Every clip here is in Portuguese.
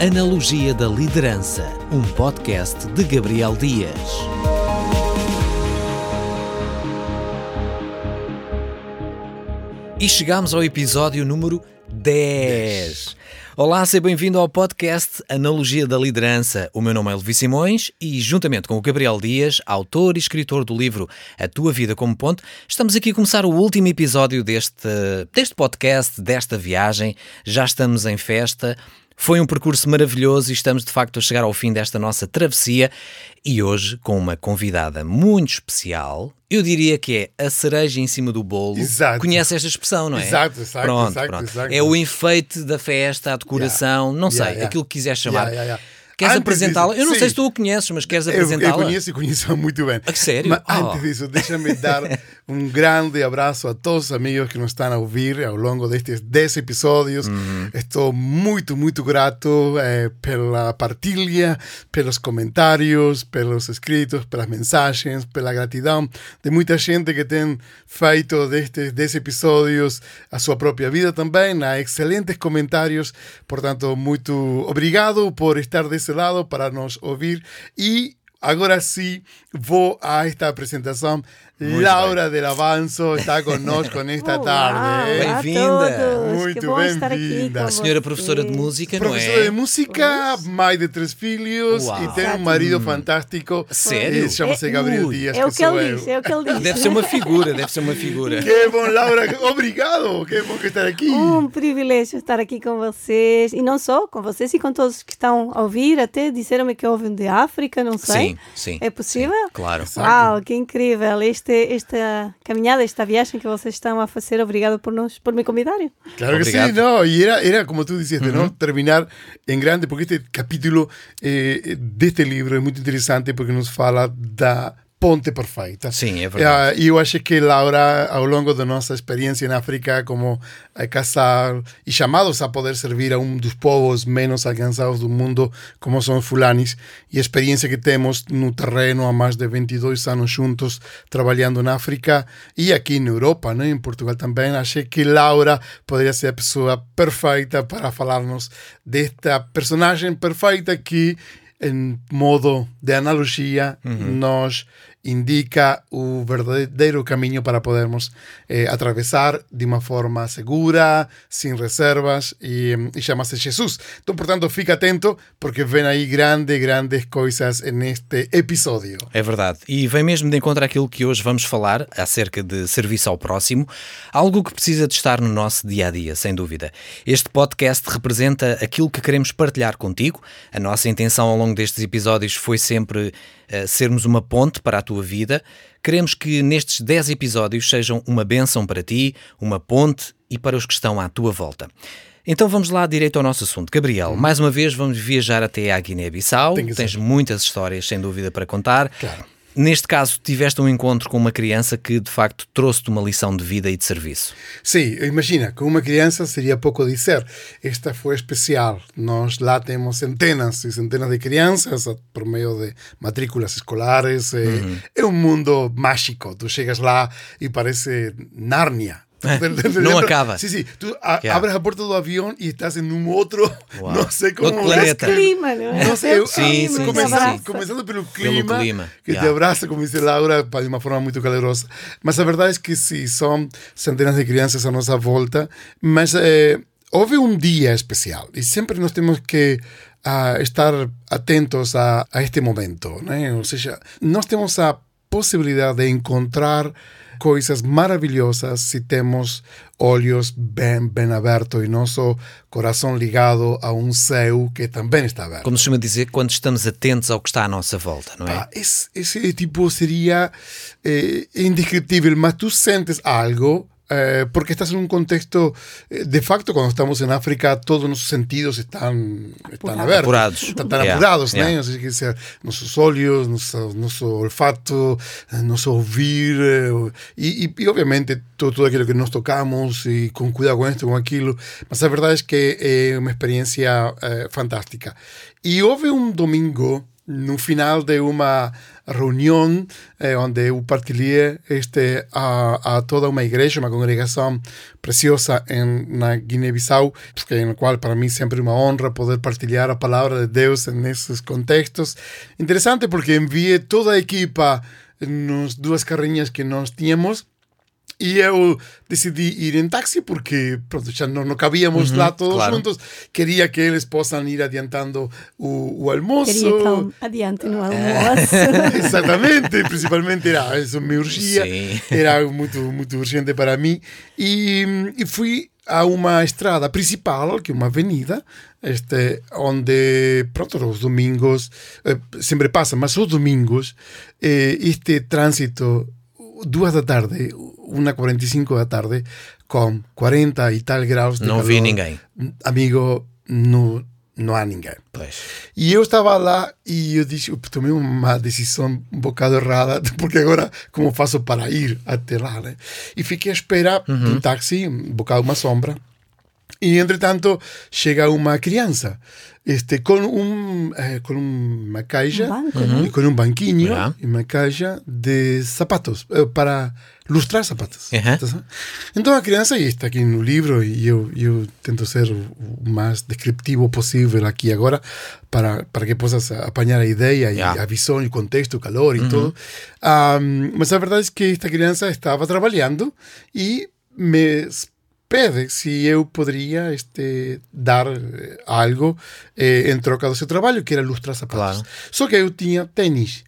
Analogia da Liderança, um podcast de Gabriel Dias. E chegamos ao episódio número 10. Olá, seja bem-vindo ao podcast Analogia da Liderança. O meu nome é Levi Simões e, juntamente com o Gabriel Dias, autor e escritor do livro A Tua Vida como Ponto, estamos aqui a começar o último episódio deste, deste podcast, desta viagem. Já estamos em festa. Foi um percurso maravilhoso e estamos de facto a chegar ao fim desta nossa travessia e hoje com uma convidada muito especial. Eu diria que é a cereja em cima do bolo. Exato. Conhece esta expressão, não é? Exato, exato, pronto, exato, pronto. exato. É o enfeite da festa, a decoração, não sei, Yeah, yeah. aquilo que quiseres chamar. Queres apresentá-la? Eu não sim. sei se tu o conheces, mas queres Eu, eu apresentá-la? conheço e conheço muito bem. A sério? Mas Oh. antes disso, deixa-me dar um grande abraço a todos os amigos que nos estão a ouvir ao longo destes 10 episódios. Uhum. Estou muito, muito grato eh, pela partilha, pelos comentários, pelos escritos, pelas mensagens, pela gratidão de muita gente que tem feito destes 10 episódios a sua própria vida também. Há excelentes comentários. Portanto, muito obrigado por estar desse lado para nos ouvir. E agora sim, vou a esta apresentação. Laura del Avanzo está conosco nesta Olá, tarde. eh. Bem-vinda. Muito bem-vinda. A senhora professora de música, não Professora é? de música, mãe de três filhos Uau. e tem um marido fantástico. Sério? Chama-se É- Gabriel Ui. Dias. É o que ele diz, é o que ele diz. Deve ser uma figura, deve ser uma figura. Que bom, Laura. Obrigado. Que bom estar aqui. Um privilégio estar aqui com vocês. E não só com vocês e com todos que estão a ouvir. Até disseram-me que ouvem de África, não sei. Sim, sim. É possível? sim, claro. Uau, que incrível. Este, esta caminhada, esta viagem que vocês estão a fazer. Obrigado por, nos, por me convidarem. Claro que sí, no, y era, era como tú dices, ¿no? Terminar en grande, porque este capítulo eh, de este libro é muito interessante porque nos fala da ponte perfeita. Sim, é verdade. Eh, E eu acho que Laura, ao longo da nossa experiência em África, como eh, casal e chamados a poder servir a um dos povos menos alcançados do mundo, como são os fulanis, e a experiência que temos no terreno há mais de 22 anos juntos, trabalhando na África e aqui na Europa, né? em Portugal também, achei que Laura poderia ser a pessoa perfeita para falar-nos desta personagem perfeita que, em modo de analogia, nos indica o verdadeiro caminho para podermos eh, atravessar de uma forma segura, sem reservas, e, e chama-se Jesus. Então, portanto, fica atento, porque vem aí grandes, grandes coisas neste episódio. É verdade. E vem mesmo de encontro àquilo que hoje vamos falar acerca de serviço ao próximo, algo que precisa de estar no nosso dia a dia, sem dúvida. Este podcast representa aquilo que queremos partilhar contigo. A nossa intenção ao longo destes episódios foi sempre sermos uma ponte para a tua vida. Queremos que nestes 10 episódios sejam uma bênção para ti, uma ponte e para os que estão à tua volta. Então vamos lá direito ao nosso assunto. Gabriel, mais uma vez vamos viajar até à Guiné-Bissau. Tens muitas histórias, sem dúvida, para contar. Claro. Neste caso, tiveste um encontro com uma criança que, de facto, trouxe-te uma lição de vida e de serviço. Sim, imagina, com uma criança seria pouco dizer. Esta foi especial. Nós lá temos centenas e centenas de crianças por meio de matrículas escolares. É, é um mundo mágico. Tu chegas lá e parece Nárnia. Não acaba. Sim, sim. Tu a- Yeah. abres a porta do avião e estás em um outro. Uau. Não sei como. Outro planeta. Clima, não é? Não sei, eu, Sim, sim, começando, sim, sim. começando pelo clima, clima, que yeah. te abraça, como disse Laura, de uma forma muito calorosa. Mas a verdade é que sim, são centenas de crianças à nossa volta, mas eh, houve um dia especial e sempre nós temos que ah, estar atentos a, a este momento. Né? Ou seja, nós temos a possibilidade de encontrar coisas maravilhosas se temos olhos bem, bem abertos e nosso coração ligado a um céu que também está aberto. Como se chama dizer, quando estamos atentos ao que está à nossa volta, não é? Ah, esse, esse tipo seria eh, indescriptível, mas tú sentes algo eh, porque estás en un contexto, eh, de facto, cuando estamos en África, todos nuestros sentidos están, están abertos. Apurados. Están tan Yeah, apurados, yeah. né? Ou seja, que sea, nossos olhos, nosso, nosso olfato, eh, nosso ouvir, eh, e, e, e, obviamente todo, todo aquilo que nos tocamos e com cuidado com isto, com aquilo. Mas a verdade é que é uma experiência eh, fantástica. E houve um domingo no final de uma reunião eh, onde eu partilhei este, a, a, toda uma igreja, uma congregação preciosa em, na Guiné-Bissau, porque em qual para mim sempre é uma honra poder partilhar a palavra de Deus nesses contextos. Interessante porque enviei toda a equipa nas duas carrinhas que nós tínhamos e eu decidi ir em táxi porque pronto, já não, não cabíamos lá todos claro. juntos. Queria que eles possam ir adiantando o, o almoço. Queria que ele adiante no almoço. Exatamente, principalmente era isso me urgia, Sim. era muito muito urgente para mim e, e fui a uma estrada principal, que é uma avenida, este, onde, pronto, os domingos, eh, sempre passa, mas os domingos, eh, este trânsito, duas da tarde, 1h45 da tarde, com 40 e tal graus de Não calor, vi ninguém. Amigo, não, não há ninguém. Pois. E eu estava lá e eu disse, tomei uma decisão um bocado errada, porque agora como faço para ir até lá, né? E fiquei à espera de um táxi, um bocado uma sombra. E entretanto chega uma criança, este, com um, eh, com uma caixa Um banco, e com um banquinho Yeah. e uma caixa de sapatos eh, para lustrar sapatos. Uhum. Então a criança e está aqui no livro e eu, eu tento ser o, o mais descriptivo possível aqui agora para, para que possas apanhar a ideia e Yeah. a visão, o contexto, o calor e tudo. Um, mas a verdade é que esta criança estava trabalhando e me pede se eu poderia este, dar eh, algo eh, em troca do seu trabalho, que era lustrar sapatos. Claro. Só que eu tinha tênis.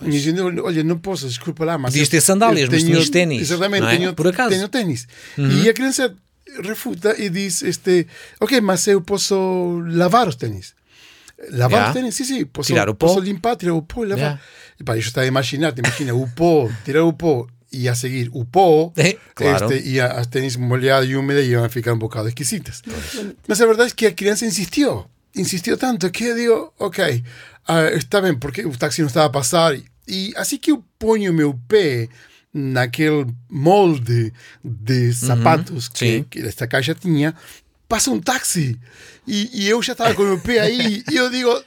E dizendo, olha, não posso, desculpa lá, mas. Podias eu- ter sandálias, eu mas tinhas ténis, Exatamente, é? tenho, Por acaso. Uhum. tenho ténis. E a criança refuta e diz: este, Ok, mas eu posso lavar os ténis. Lavar Yeah. os ténis, sim, sim. Posso, Tirar o pó. posso limpar, tirar o pó e lavar. Yeah. E pá, eu estava a imaginar, te imagina o pó, tirar o pó e a seguir o pó. É, claro. Este, e a- as ténis molhadas e úmidas iam a ficar um bocado esquisitas. Mas a verdade é que a criança insistiu. Insistiu tanto que eu digo, ok, ah, está bem, porque o táxi não estava a passar. E assim que eu ponho meu pé naquele molde de sapatos que, sim. que esta caixa tinha, passa um táxi. E, e eu já estava com o meu pé aí. E eu digo,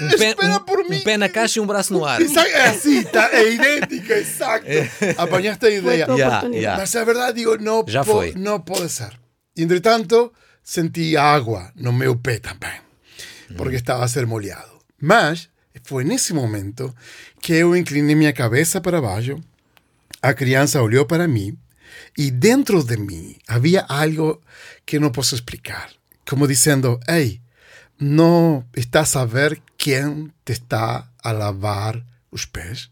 Um pé, espera um- por mim. um pé na caixa e um braço no ar. É assim, tá, é idêntica, exacto. Apanhaste a ideia. Yeah, yeah. Mas a verdade, digo, não, Já po- foi. não pode ser. Entretanto, senti água no meu pé também, porque estava a ser molhado. Mas foi nesse momento que eu inclinei minha cabeça para baixo, a criança olhou para mim e dentro de mim havia algo que não posso explicar. Como dizendo, ei, não estás a ver quem te está a lavar os pés?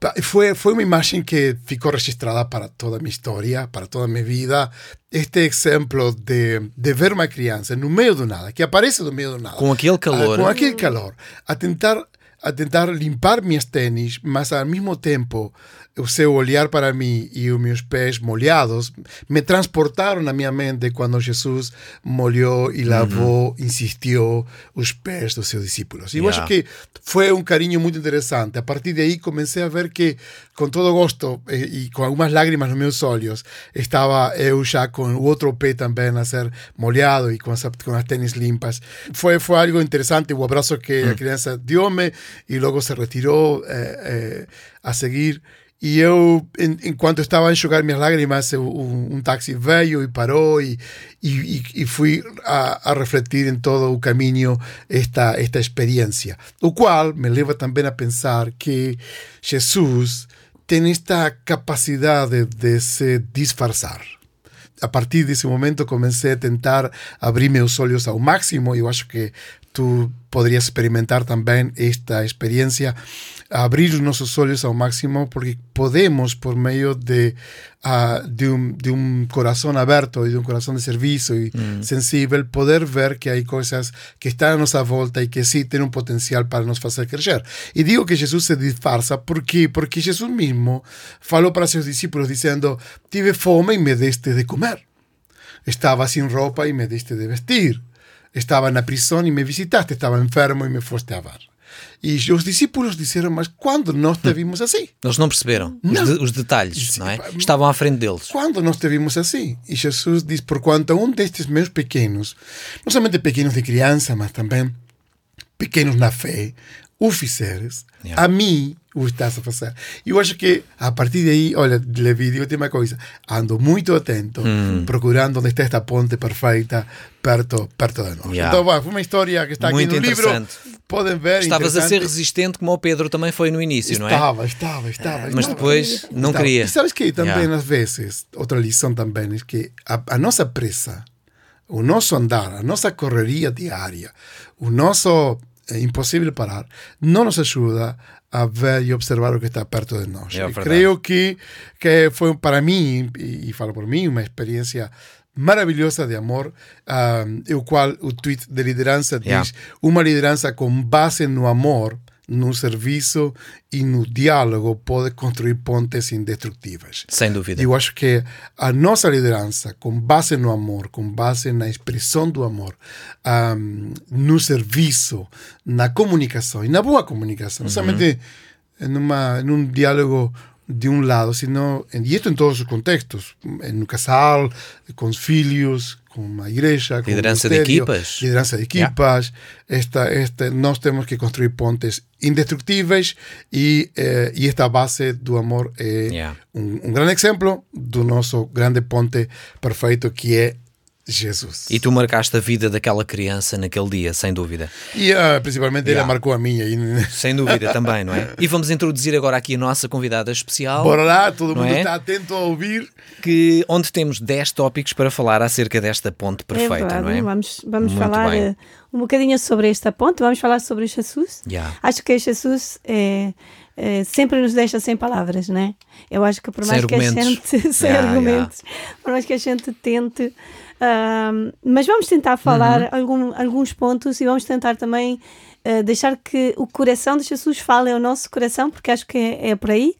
Pa- Foi, foi uma imagem que ficou registrada para toda a minha história, para toda a minha vida. Este exemplo de, de ver uma criança no meio do nada, que aparece no meio do nada. Com aquele calor. Ah, com aquele calor. A tentar, a tentar limpar minhas tênis, mas ao mesmo tempo o seu olhar para mim e os meus pés molhados me transportaram na minha mente quando Jesus molhou e lavou, insistiu os pés dos seus discípulos. E eu Yeah. acho que foi um carinho muito interessante. A partir de aí comecei a ver que, com todo gosto eh, e com algumas lágrimas nos meus olhos, estava eu já com o outro pé também a ser molhado e com as, com as tênis limpas. Foi, foi algo interessante o abraço que a criança deu-me e logo se retirou eh, eh, a seguir. E eu, en- enquanto estava a enxugar minhas lágrimas, eu- um, um táxi veio e parou e, e, e- e fui a, a refletir em todo o caminho esta, esta experiência. O qual me leva também a pensar que Jesus tem esta capacidade de se disfarçar. A partir desse momento comecei a tentar abrir meus olhos ao máximo. Eu acho que tu poderias experimentar também esta experiência, abrir os nossos olhos ao máximo, porque podemos, por meio de, ah, de, um, de um coração aberto e de um coração de serviço e sensível, poder ver que há coisas que estão à nossa volta e que sim têm um potencial para nos fazer crescer. E digo que Jesus se disfarça, por quê? Porque Jesus mesmo falou para seus discípulos dizendo: Tive fome e me deste de comer. Estava sin roupa e me deste de vestir. Estava na prisão e me visitaste. Estava enfermo e me foste a ver. E os discípulos disseram: Mas quando nós te vimos assim? Eles não perceberam os, Não. de- os detalhes, não é? Estavam à frente deles. Quando nós te vimos assim? E Jesus diz: Por quanto um destes meus pequenos, não somente pequenos de criança, mas também pequenos na fé, o fizeres, Yeah. a mim o estás a fazer. E eu acho que a partir daí, olha, Levi, digo-te uma coisa, ando muito atento, Hum. procurando onde está esta ponte perfeita perto, perto de nós. Yeah. Então, vai, foi uma história que está aqui Muito no livro. Podem ver. Estavas a ser resistente como o Pedro também foi no início, não é? Estava, estava, estava. Mas estava. depois não Estava. queria. E sabes que também, Yeah. às vezes, outra lição também é que a, a nossa pressa, o nosso andar, a nossa correria diária, o nosso é impossível parar, não nos ajuda a ver e observar o que está perto de nós. É. Creio que, que foi para mim, e, e falo por mim, uma experiência maravilhosa de amor, ah, o qual o tweet de liderança diz Yeah. uma liderança com base no amor, no serviço e no diálogo pode construir pontes indestrutíveis. Sem dúvida. Eu acho que a nossa liderança, com base no amor, com base na expressão do amor, ahm, no serviço, na comunicação, e na boa comunicação, não somente numa, num diálogo de um lado, sino, e isto em todos os contextos, no casal, com os filhos, com a igreja, com Liderança o de equipas. liderança de equipas, esta, esta, nós temos que construir pontes indestrutíveis e, eh, e esta base do amor é Yeah. um, um grande exemplo do nosso grande ponte perfeito que é Jesus. E tu marcaste a vida daquela criança naquele dia, sem dúvida. E ah, principalmente Yeah. ele marcou a minha. Sem dúvida também, não é? E vamos introduzir agora aqui a nossa convidada especial, bora lá, todo mundo é? está atento a ouvir. que, onde temos 10 tópicos para falar acerca desta ponte perfeita, é verdade. não é? Vamos, vamos Muito falar bem. eh, um bocadinho sobre esta ponte, vamos falar sobre Jesus. Yeah. Acho que Jesus é, é, sempre nos deixa sem palavras, né? Eu acho que por Sem mais que a gente, sem Yeah, argumentos, por mais que a gente tente, mas vamos tentar falar Uhum. algum, alguns pontos e vamos tentar também eh, deixar que o coração de Jesus fale ao nosso coração, porque acho que é, é por aí.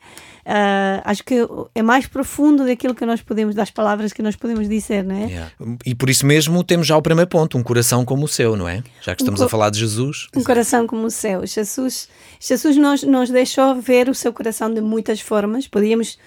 Ah, acho que é mais profundo daquilo que nós podemos, das palavras que nós podemos dizer, não é? Yeah. E por isso mesmo temos já o primeiro ponto, um coração como o seu, não é? Já que estamos co- a falar de Jesus. Um coração como o seu. Jesus, Jesus nos, nos deixou ver o seu coração de muitas formas. Podíamos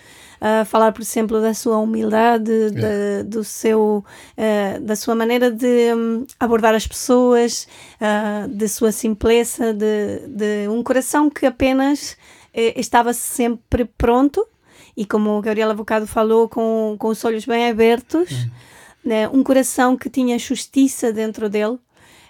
ah, falar, por exemplo, da sua humildade, da, do seu, ah, da sua maneira de hum, abordar as pessoas, ah, de sua simpleza, de, de um coração que apenas eh, estava sempre pronto e, como o Gabriel Avocado falou, com, com os olhos bem abertos, né? um coração que tinha justiça dentro dele.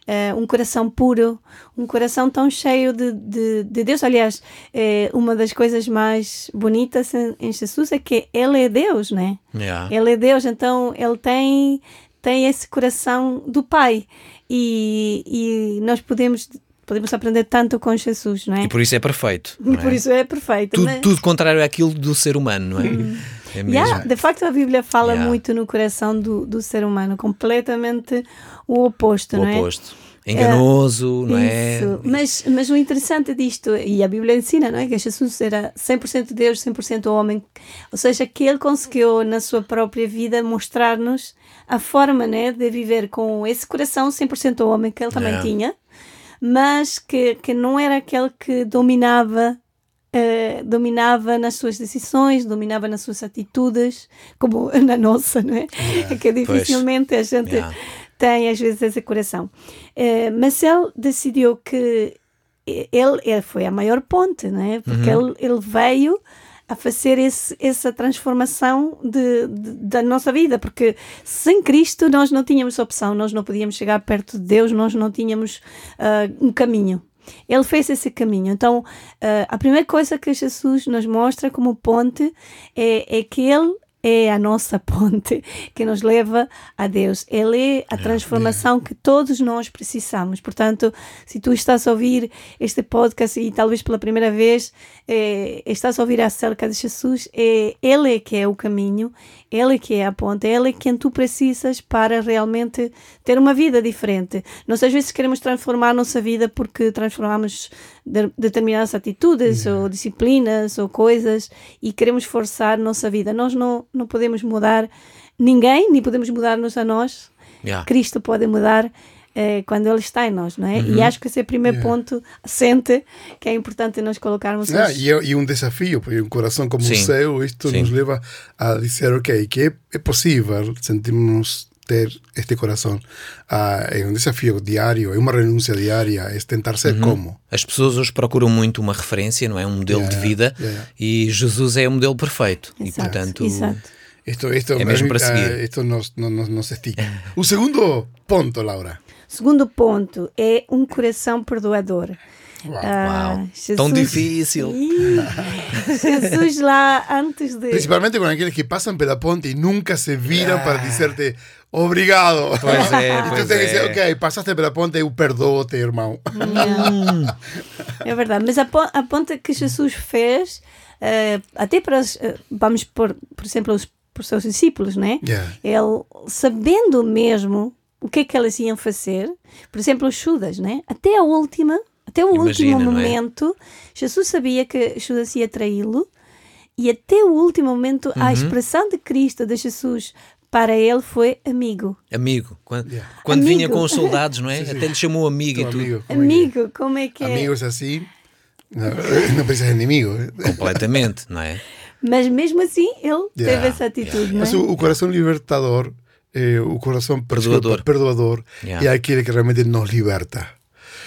Eh, um coração puro, um coração tão cheio de, de, de Deus. Aliás, eh, uma das coisas mais bonitas em, em Jesus é que Ele é Deus, né? Yeah. Ele é Deus, então ele tem, tem esse coração do Pai. E, e nós podemos, podemos aprender tanto com Jesus, não é? E por isso é perfeito. E por é? isso é perfeito. tudo, né? tudo contrário àquilo do ser humano, não é? É mesmo. Yeah, de facto, a Bíblia fala Yeah. muito no coração do, do ser humano, completamente o oposto, O não é? oposto. Enganoso, não é? Isso. Mas, mas o interessante disto, e a Bíblia ensina, não é? Que Jesus era 100% Deus, 100% homem. Ou seja, que ele conseguiu, na sua própria vida, mostrar-nos a forma né, de viver com esse coração 100% homem que ele também tinha, mas que, que não era aquele que dominava. Eh, dominava nas suas decisões, dominava nas suas atitudes, como na nossa, não é? que dificilmente a gente Yeah. tem às vezes esse coração. Eh, mas ele decidiu que ele, ele foi a maior ponte, né? Porque ele, ele veio a fazer esse, essa transformação de, de- da nossa vida, porque sem Cristo nós não tínhamos opção, nós não podíamos chegar perto de Deus, nós não tínhamos ah, um caminho. Ele fez esse caminho. Então, ah, a primeira coisa que Jesus nos mostra como ponte é, é que Ele é a nossa ponte que nos leva a Deus. Ele é a transformação que todos nós precisamos. Portanto, se tu estás a ouvir este podcast e talvez pela primeira vez eh, estás a ouvir acerca de Jesus, é Ele é que é o caminho, Ele que é a ponte, Ele é quem tu precisas para realmente ter uma vida diferente. Nós às vezes queremos transformar a nossa vida porque transformamos de- determinadas atitudes ou disciplinas ou coisas e queremos forçar a nossa vida. Nós não, não podemos mudar ninguém, nem podemos mudar-nos a nós. Yeah. Cristo pode mudar eh, quando Ele está em nós, não é? E acho que esse é o primeiro Yeah. ponto assente que é importante nós colocarmos Ah, os- e, é, e um desafio, porque um coração como Sim. o seu, isto Sim. nos leva a dizer, ok, que é, é possível sentirmos ter este coração. Ah, é um desafio diário, é uma renúncia diária, é tentar ser como. As pessoas hoje procuram muito uma referência, não é? Um modelo Yeah, de vida yeah. e Jesus é o modelo perfeito. E Exato, portanto, exato. Isto, isto, É mesmo para ah, seguir. isto nos, nos, nos- nos estica. O segundo ponto, Laura. Segundo ponto é um coração perdoador. Uau. Ah, Uau, tão difícil. Jesus lá antes de. Principalmente con aquellos que pasan pela ponte y nunca se viran para decirte obrigado. Pois é, pois tienes que é. dizer, ok, pasaste pela ponte, eu perdoo-te, irmão. É verdade, mas a, a ponta que Jesus fez, eh, até para, os, eh, vamos por, por exemplo, os, os seus discípulos, né? Yeah. Ele, sabendo mesmo o que é que elas iam fazer, por exemplo, os Judas, né? Até a última, até o Imagina, último não é? momento, Jesus sabia que Judas ia traí-lo e até o último momento Uhum. a expressão de Cristo, de Jesus, para ele foi amigo. amigo. Quando, Yeah. quando vinha Amigo. com os soldados, não é? Sim, sim. Até lhe chamou amigo e tudo. amigo. como é que- Amigo, como é que é? Amigos así, no, no precisas de enemigo. eh. Completamente, não é? Mas mesmo assim, ele teve Yeah, essa atitude, não é? Mas o, o coração libertador, eh, o coração Perdoador. perdoador Yeah. é aquele que realmente nos liberta.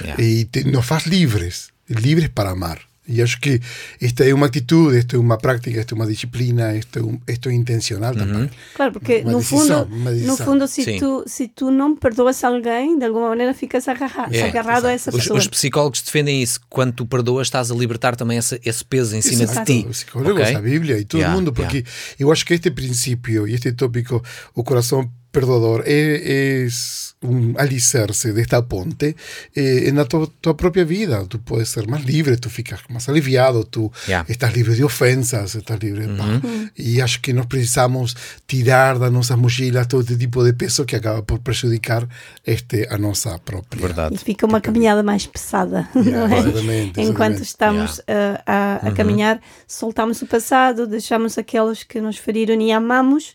Yeah. e te- nos faz livres, livres para amar. E acho que esta é uma atitude, esta é uma prática, esta é uma disciplina, isto é, um, isto é intencional também. Claro, porque no fundo, no fundo se, Sim. tu, se tu não perdoas alguém, de alguma maneira ficas agarrado, É, agarrado a essa Os, pessoa. os psicólogos defendem isso. Quando tu perdoas, estás a libertar também esse, esse peso em cima Exato, de ti. Os psicólogos, Ok? a Bíblia e todo Yeah, mundo, porque eu acho que este princípio e este tópico, o coração perdoador, é, é um alicerce desta ponte eh, na tua, tua própria vida. Tu podes ser mais livre, tu ficas mais aliviado, tu Yeah. estás livre de ofensas, estás livre de pá. E acho que nós precisamos tirar das nossas mochilas todo este tipo de peso que acaba por prejudicar este, a nossa própria. Verdade. E fica uma caminhada mais pesada, Yeah, não é? exatamente, Enquanto exatamente. estamos uh, a, a caminhar, soltamos o passado, deixamos aqueles que nos feriram e amamos.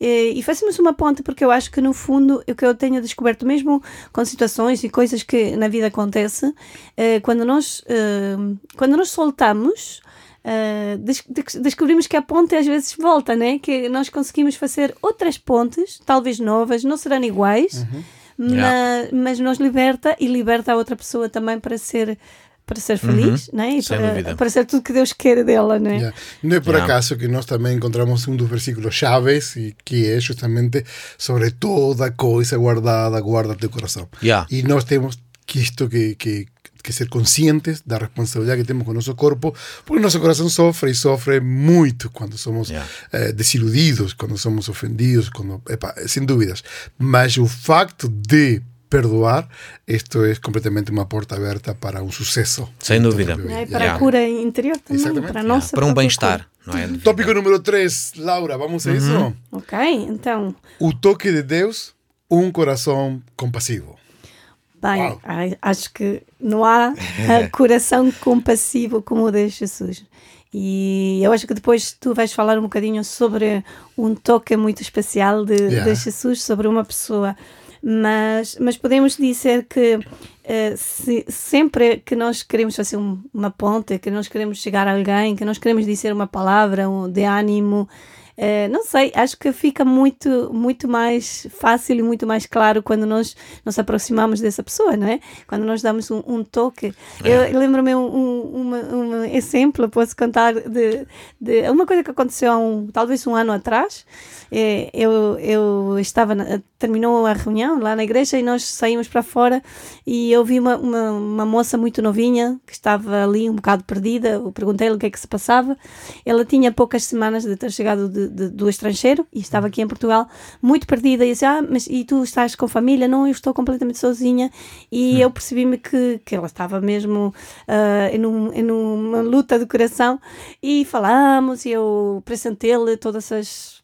Eh, E fazemos uma ponte, porque eu acho que no fundo o que eu tenho descoberto, mesmo com situações e coisas que na vida acontecem, eh, quando nós, eh, quando nós soltamos, eh, des- des- descobrimos que a ponte às vezes volta, né? que nós conseguimos fazer outras pontes, talvez novas, não serão iguais, mas, Yeah. mas nos liberta e liberta a outra pessoa também para ser para ser feliz, né? E para, para ser tudo que Deus quer dela, né? Ya. No es por Ya. acaso que nós también encontramos un dos versículos chaves que es justamente sobre toda cosa guardada, guarda teu corazón. Ya. Y nós temos que isto que, que, que ser conscientes da responsabilidade que temos com o nosso corpo, porque nosso coração sofre e sofre muito quando somos Ya. eh, desiludidos, quando somos ofendidos, quando, epa, sem dúvidas. Mas o facto de perdoar, isto é completamente uma porta aberta para um sucesso. Sem dúvida. vida. Para Yeah. a cura interior também, Exatamente. para a Yeah. Para um bem-estar, é? Tópico número 3, Laura, vamos a isso? Ok, então, O toque de Deus, um coração compassivo. bem, Uau. acho que não há coração compassivo como o de Jesus. E eu acho que depois tu vais falar um bocadinho sobre um toque muito especial de, Yeah. de Jesus sobre uma pessoa. Mas, mas podemos dizer que eh, se- sempre que nós queremos fazer um- uma ponte, que nós queremos chegar a alguém, que nós queremos dizer uma palavra um, de ânimo, eh, não sei, acho que fica muito, muito mais fácil e muito mais claro quando nós nos aproximamos dessa pessoa, não é? Quando nós damos um, um toque. Eu lembro-me um, um, um exemplo, posso contar de, de uma coisa que aconteceu há um, talvez um ano atrás. Eh, eu, eu estava, na- terminou a reunião lá na igreja e nós saímos para fora e eu vi uma, uma, uma moça muito novinha que estava ali um bocado perdida. Eu perguntei-lhe o que é que se passava. Ela tinha poucas semanas de ter chegado de, de- do estrangeiro e estava aqui em Portugal, muito perdida. E disse: Ah, mas e tu estás com família? Não, eu estou completamente sozinha. E eu percebi-me que, que ela estava mesmo ah, em, um, em uma luta de coração. E falamos, e eu apresentei-lhe todas as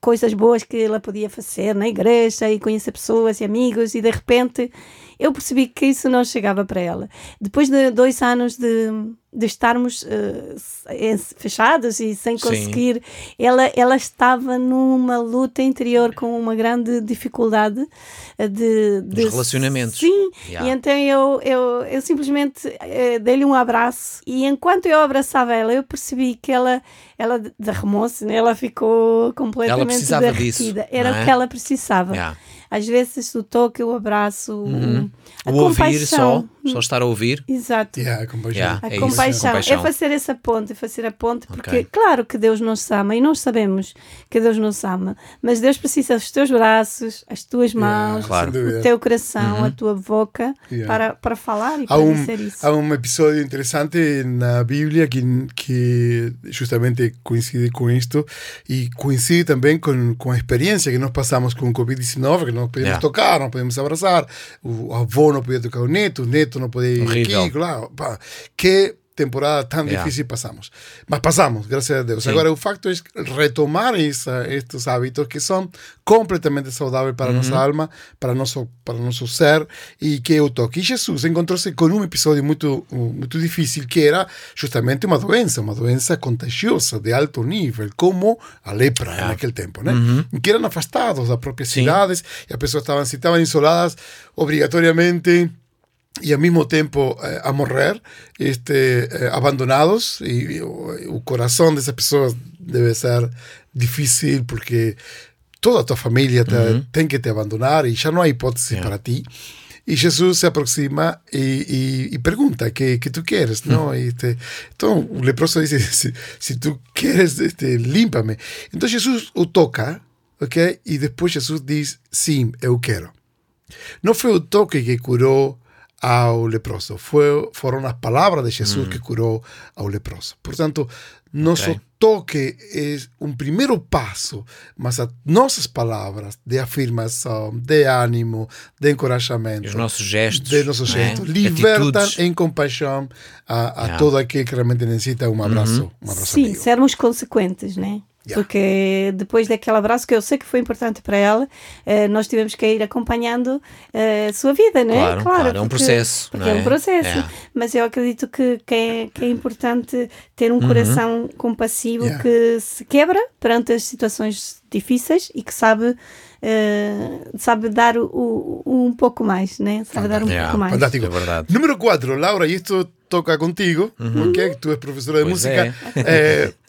coisas boas que ela podia fazer na igreja e conhecer pessoas e amigos e de repente eu percebi que isso não chegava para ela. Depois de dois anos de, de estarmos uh, fechados e sem conseguir, ela, ela estava numa luta interior com uma grande dificuldade uh, de, de relacionamentos. Sim, yeah. e então eu, eu, eu simplesmente uh, dei-lhe um abraço e enquanto eu abraçava ela, eu percebi que ela ela derramou-se, né? ela ficou completamente ela precisava derretida. Disso, Era é? o que ela precisava. Yeah. Às vezes o toque, o abraço, uhum. a o ouvir só, só estar a ouvir. Exato. Yeah, a compaixão. Yeah, a é compaixão. compaixão. É fazer essa ponte, é fazer a ponte, porque okay. claro que Deus nos ama e nós sabemos que Deus nos ama, mas Deus precisa dos teus braços, as tuas mãos, claro. o teu coração, uhum. a tua boca para, para falar e há para um, dizer isso. Há um episódio interessante na Bíblia que, que justamente coincide com isto e coincide também com, com a experiência que nós passamos com o Covid-19, que não podemos yeah. tocar, não podemos abraçar, o avô não podia tocar o neto, o neto não podia ir Horrível. aqui, claro, pá, que temporada tão yeah. difícil passamos. Mas passamos, graças a Deus. Sim. Agora, o facto é retomar essa, estes hábitos que são completamente saudáveis para a nossa alma, para nosso, para nosso ser e que o toque. E Jesus encontrou-se com um episódio muito, muito difícil que era justamente uma doença, uma doença contagiosa de alto nível, como a lepra yeah. naquele tempo, né? Que eram afastados das próprias Sim. cidades e as pessoas estavam, estavam isoladas obrigatoriamente y al mismo tiempo eh, a morrer, este, eh, abandonados, y, y, o corazón de esas personas debe ser difícil porque toda tu familia te, uh -huh. tem que te abandonar y ya no hay hipótesis yeah. para ti. Y Jesús se aproxima y, y, y pregunta qué, qué, tú quieres, ¿no? Y este, entonces el leproso dice, si, si tú quieres, este, límpame. Entonces Jesús o toca, ¿ok? Y después Jesús dice, sí, eu quero. No fue el toque que curó ao leproso. Foi, foram as palavras de Jesus mm. que curou ao leproso. Portanto, nosso okay. toque é um primeiro passo, mas as nossas palavras de afirmação, de ânimo, de encorajamento, os nossos gestos, de nossos gestos, libertam Atitudes. em compaixão a, a yeah. todo aquele que realmente necessita um abraço. Um abraço Sim, amigo. sermos consequentes, né? Yeah. Porque depois daquele abraço que eu sei que foi importante para ela, eh, nós tivemos que ir acompanhando eh, a sua vida, né? Claro, claro, claro é um processo. Porque é? é? um processo. É. Mas eu acredito que, que, é, que é importante ter um uhum. coração compassivo yeah. que se quebra perante as situações difíceis e que sabe. Uh, sabe dar o, o, um pouco mais, né? Sabe dar um yeah. pouco mais. Fantástico. É verdade. Número 4, Laura, e isto toca contigo, uhum. ok? Tu és professora de pois música. É.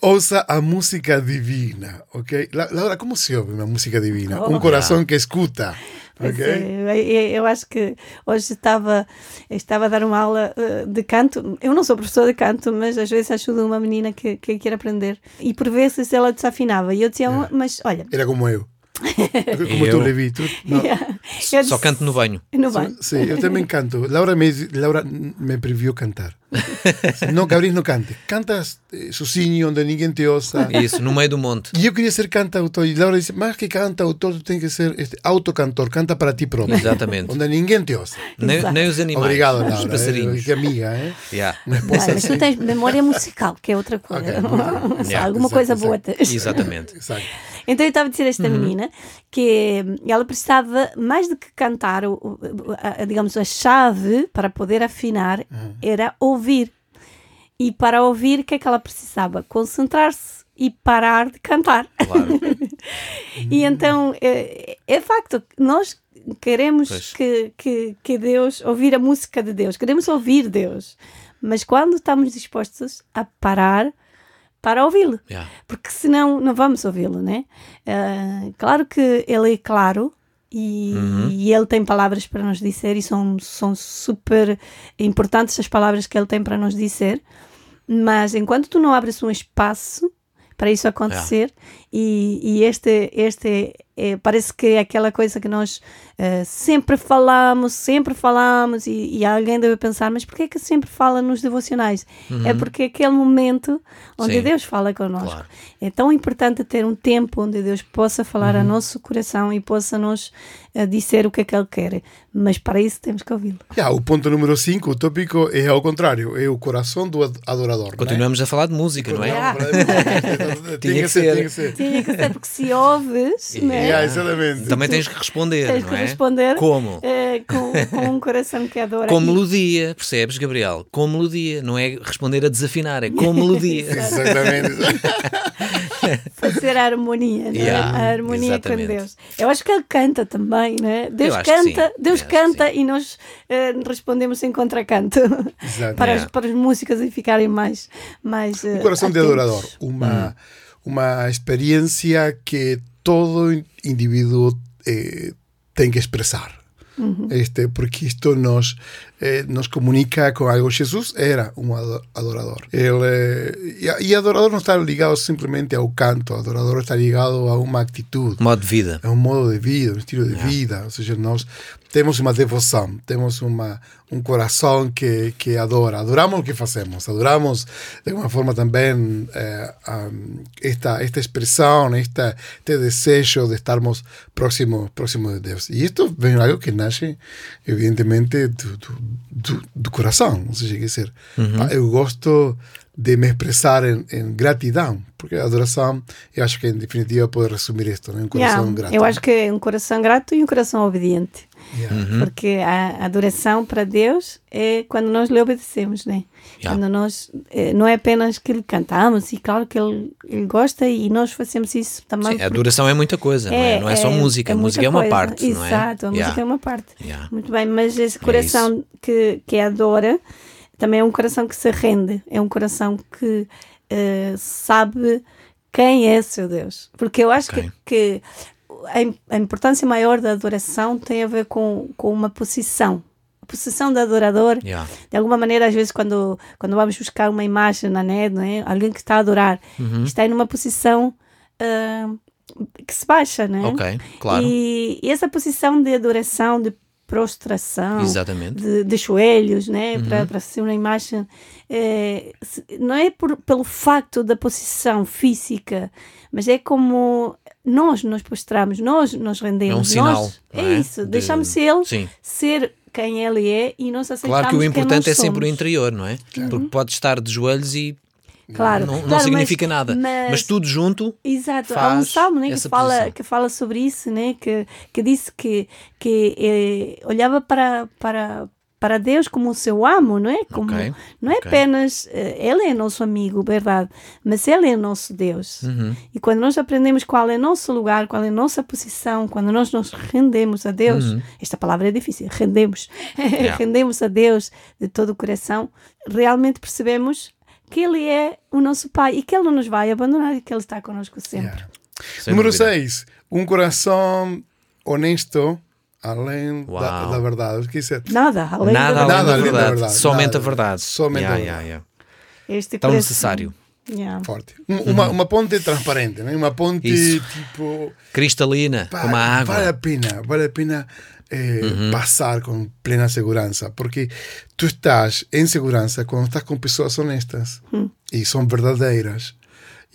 Ouça a música divina, ok? Laura, como se ouve uma música divina? Oh, um coração que escuta. Okay? É, eu acho que hoje estava, estava a dar uma aula eh, de canto. Eu não sou professora de canto, mas às vezes ajudo uma menina que, que quer aprender. E por vezes ela desafinava. E eu dizia, é. mas olha. Era como eu. Como eu, tu Levi, tu, yeah. Só disse, canto no banho. No banho. Sim, eu também canto. Laura me, Laura me previu cantar. não, Gabriel, não cante. Canta eh, sozinho, onde ninguém te ouça. Isso, no meio do monte. E eu queria ser cantautor. E Laura disse: Mas que cantautor, tu tens que ser este, autocantor. Canta para ti próprio. Exatamente. Onde ninguém te ouça. Nem, nem, os animais. Obrigado, Laura. Os passarinhos. Eh, que amiga, eh? Yeah. Mas assim. tu tens memória musical, que é outra coisa. Okay. yeah. Alguma coisa boa tens. Exatamente. Exato. Então eu estava a dizer a esta uhum. menina que ela precisava, mais do que cantar, o, a, a, digamos, a chave para poder afinar uhum. era ouvir. E para ouvir, o que é que ela precisava? Concentrar-se e parar de cantar. Claro. e então, é, é facto, nós queremos que, que, que Deus, ouvir a música de Deus, queremos ouvir Deus. Mas quando estamos dispostos a parar, para ouvi-lo. Yeah. Porque senão não vamos ouvi-lo, né? Uh, claro que ele é claro e, uhum. e, ele tem palavras para nos dizer e são, são super importantes as palavras que ele tem para nos dizer. Mas enquanto tu não abres um espaço para isso acontecer, yeah. e, e este, este é, parece que é aquela coisa que nós uh, sempre falamos, sempre falamos, e, e, alguém deve pensar, mas porquê que sempre fala nos devocionais? Uhum. É porque é aquele momento onde Sim. Deus fala connosco. Claro. É tão importante ter um tempo onde Deus possa falar uhum. ao nosso coração e possa nos uh, dizer o que é que Ele quer. Mas para isso temos que ouvi-lo. Yeah, o ponto número 5, o tópico, é ao contrário, é o coração do adorador. Continuamos é? a falar de música, não é? tinha, que ser, tinha que ser. Tinha que ser, porque se ouves, né? Yeah, exatamente. Também tens que responder, Tens não é? Responder Como? eh, com, com um coração que adora. Com melodia, percebes, Gabriel? Com melodia, não é responder a desafinar, é com melodia. Exatamente. fazer a harmonia, né? Yeah, a harmonia exatamente. com Deus. Eu acho que ele canta também, né? Deus canta, sim. Deus Eu canta e nós eh, respondemos em contracanto para, Yeah. as, para as músicas e ficarem mais, mais Un eh, de atentos. adorador, una, una experiencia que todo individuo eh, tiene que expresar. Este, porque esto nos, eh, nos comunica con algo. Jesús era ado- adorador. Él, eh, y, y adorador no está ligado simplemente a un canto, adorador está ligado a una actitud. Modo de vida. É um modo de vida, um estilo de vida. Ou seja, nós temos uma devoção, temos uma, um coração que, que adora. Adoramos o que fazemos, adoramos de alguma forma também eh, esta, esta expressão, esta, este desejo de estarmos próximos próximo de Deus. E isto vem algo que nasce, evidentemente, do, do, do, do coração. Ou seja, quer dizer, pá, eu gosto de me expressar em, em gratidão, porque a adoração, eu acho que em definitiva pode resumir isto, né? um coração Yeah, grato. eu acho que é um coração grato e um coração obediente. Yeah. Uhum. Porque a adoração para Deus é quando nós lhe obedecemos, né? Yeah. Quando nós, eh, não é apenas que lhe cantamos, e claro que ele, ele gosta e nós fazemos isso também. Sim, a adoração é muita coisa, não é? Não é só música, a muita música é uma coisa. parte, não é? Exato, a Yeah. música é uma parte. Yeah. Muito bem, mas esse coração que, que adora também é um coração que se rende, é um coração que eh, sabe quem é seu Deus. Porque eu acho Ok. que, que a, im- a importância maior da adoração tem a ver com, com uma posição. A posição do adorador Yeah. de alguma maneira, às vezes, quando, quando vamos buscar uma imagem na net, não é? alguém que está a adorar, Uhum. está em uma posição ah, que se baixa, não é? Ok, claro. E, e essa posição de adoração, de prostração, Exatamente. de, de joelhos, né? Uhum. para, ser uma imagem, é, não é por, pelo facto da posição física, mas é como nós nos prostramos, nós nos rendemos. É um sinal, nós, é, é? isso, De- deixamos ele Sim. ser quem ele é e nós aceitamos Claro que o importante é sempre o interior, não é? Porque pode estar de joelhos e Claro, não, não claro, significa mas- nada. Mas, mas- tudo junto, Exato, há um salmo né, que, fala, posição. que fala sobre isso, né, que, que disse que, que eh, olhava para, para, para Deus como o seu amo, não é? Como, Ok, Não é ok. apenas eh, Ele é nosso amigo, verdade, mas Ele é nosso Deus. Uhum. E quando nós aprendemos qual é nosso lugar, qual é nossa posição, quando nós nos rendemos a Deus, esta palavra é difícil, rendemos, Uhum. Yeah. rendemos a Deus de todo o coração, realmente percebemos que Ele é o nosso Pai e que Ele não nos vai abandonar e que Ele está connosco sempre. Yeah. Número dúvida. 6. Um coração honesto, além da, da verdade. Quer dizer, Nada, além Nada da além Nada da além da verdade. verdade, Somente nada. a verdade. Somente Yeah, a verdade. yeah. este Tão coração. necessário. Yeah. forte. Um- Uma, uma ponte transparente, né? uma ponte Isso. tipo. Cristalina, Pá, como a água. Vale a pena, vale a pena eh, passar com plena segurança, porque tu estás em segurança quando estás com pessoas honestas e são verdadeiras.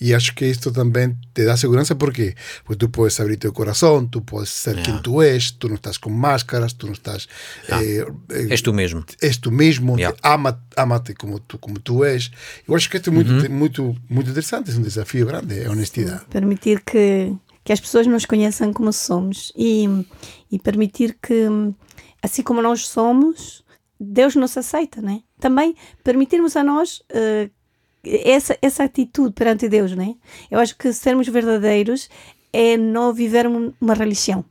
E acho que isto também te dá segurança, por quê? Porque tu podes abrir teu coração, tu podes ser quem tu és, tu não estás com máscaras, tu não estás. eh, eh, És tu mesmo. és tu mesmo, Yeah. ama, ama-te como tu, como tu és. Eu acho que isto é muito, muito, muito interessante, é um desafio grande, é a honestidade. Permitir que, que as pessoas nos conheçam como somos e, e permitir que, assim como nós somos, Deus nos aceita, né? Também permitirmos a nós eh, essa, essa atitude perante Deus, né? Eu acho que sermos verdadeiros é não vivermos uma religião.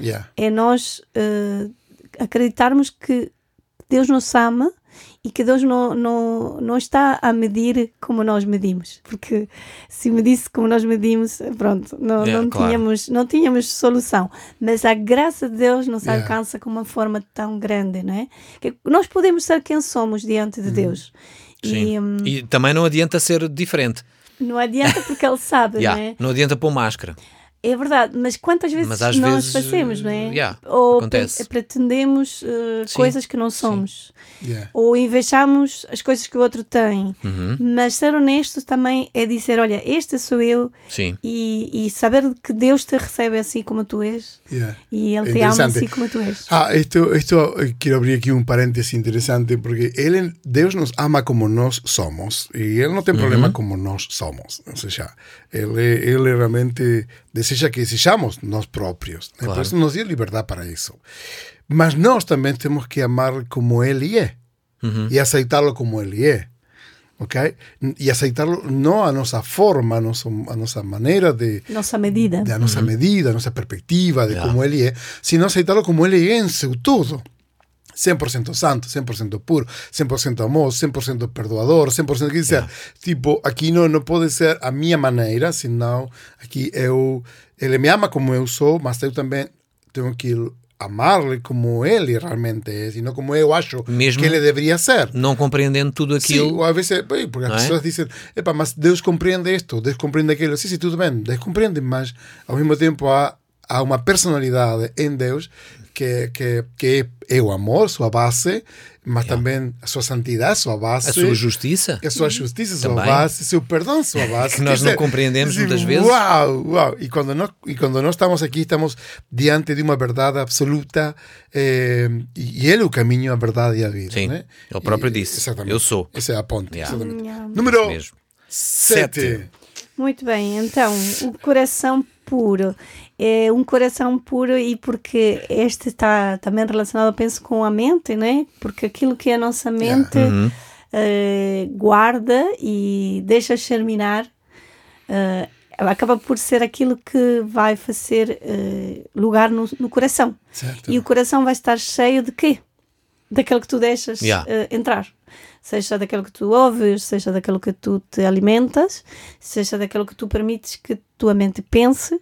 Yeah. é nós eh, acreditarmos que Deus nos ama e que Deus não, não, não está a medir como nós medimos. Porque se medisse como nós medimos, pronto, não, É, não, claro. tínhamos, não tínhamos solução. Mas a graça de Deus nos Yeah. alcança com uma forma tão grande, não é? Que nós podemos ser quem somos diante de Deus. Sim. E hum, E também não adianta ser diferente. não adianta porque Ele sabe, Yeah, não é? Não adianta pôr máscara. É verdade, mas quantas vezes Mas nós vezes, fazemos, não é? yeah, Ou acontece. pre- pretendemos Sim, coisas que não somos. Yeah. Ou invejamos as coisas que o outro tem. Uhum. Mas ser honesto também é dizer: olha, este sou eu, Sim. e, e saber que Deus te recebe assim como tu és, Yeah. e Ele te ama interessante. assim como tu és. Ah, esto, esto eh, quiero abrir aquí un paréntesis interesante porque él, Dios nos ama como nos somos y Él no tiene problema como nos somos. O sea, él, es- él es realmente deseja que sejamos nós próprios. Né? Claro. Por isso nos deu liberdade para isso. Mas nós também temos que amar como ele é e aceitá-lo como ele é. Ok? E aceitá-lo não a nossa forma, a nossa, a nossa maneira de, Nossa medida. da nossa medida, a nossa perspectiva de Yeah. como ele é, sino aceitá-lo como ele é em seu todo. 100% santo, 100% puro, 100% amor, 100% perdoador, 100% que sea. Tipo, aqui não, não pode ser a minha maneira, senão aqui eu, ele me ama como eu sou, mas eu também tenho que amar-lhe como ele realmente é, e não como eu acho Mesmo- que ele deveria ser. Não compreendendo tudo aquilo. o a veces, bem, porque ¿No as es? pessoas dizem, epa, mas Deus compreende isto, Deus compreende aquilo. Sim, sim, tudo bem, Deus compreende, mas ao mesmo tempo há, há uma personalidade em Deus que, que, que é o amor, sua base, mas também a sua santidade, sua base. A sua justiça. a sua justiça, sua Também. base, seu perdão, sua base. Que nós Quer não dizer, compreendemos dizer, muitas vezes. Uau, uau. E quando nós, e quando nós estamos aqui, estamos diante de uma verdade absoluta eh, e ele é o caminho, a verdade e a vida. Sim, né? ele próprio E- disse, Exatamente. eu sou. Essa é a ponte. Yeah. Yeah. Número mesmo. 7. Muito bem, então, o coração puro. É um coração puro e porque este está também relacionado, penso, com a mente, né? Porque aquilo que a nossa mente Uhum. eh, guarda e deixa germinar, eh, acaba por ser aquilo que vai fazer eh, lugar no, no coração. Certo. E o coração vai estar cheio de quê? Daquilo que tu deixas Yeah. eh, entrar. Seja daquilo que tu ouves, seja daquilo que tu te alimentas, seja daquilo que tu permites que tua mente pense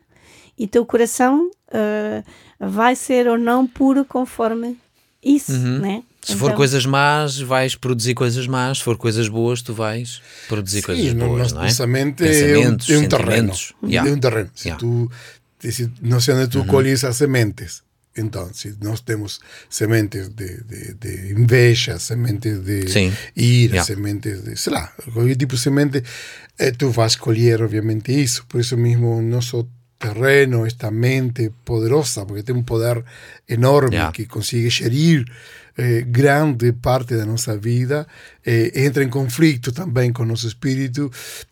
e teu coração eh, vai ser ou não puro conforme isso, né? Uhum. Se for Então, coisas más, vais produzir coisas más. Se for coisas boas, tu vais produzir coisas Sim, no, boas, nosso não é? pensamento é um, Pensamentos, é um terreno. sentimentos. Yeah. É um terreno. Se Yeah. tu, se, não sei onde tu colhes as sementes. Então, se nós temos sementes de, de, de inveja, sementes de Sim. ira, Yeah. sementes de, sei lá, qualquer tipo de semente, eh, tu vas colher, obviamente, isso. Por isso mesmo, o nosso terreno, esta mente poderosa, porque tem um poder enorme Yeah. que consegue gerir eh, grande parte da nossa vida, eh, entra em conflito também com o nosso espírito,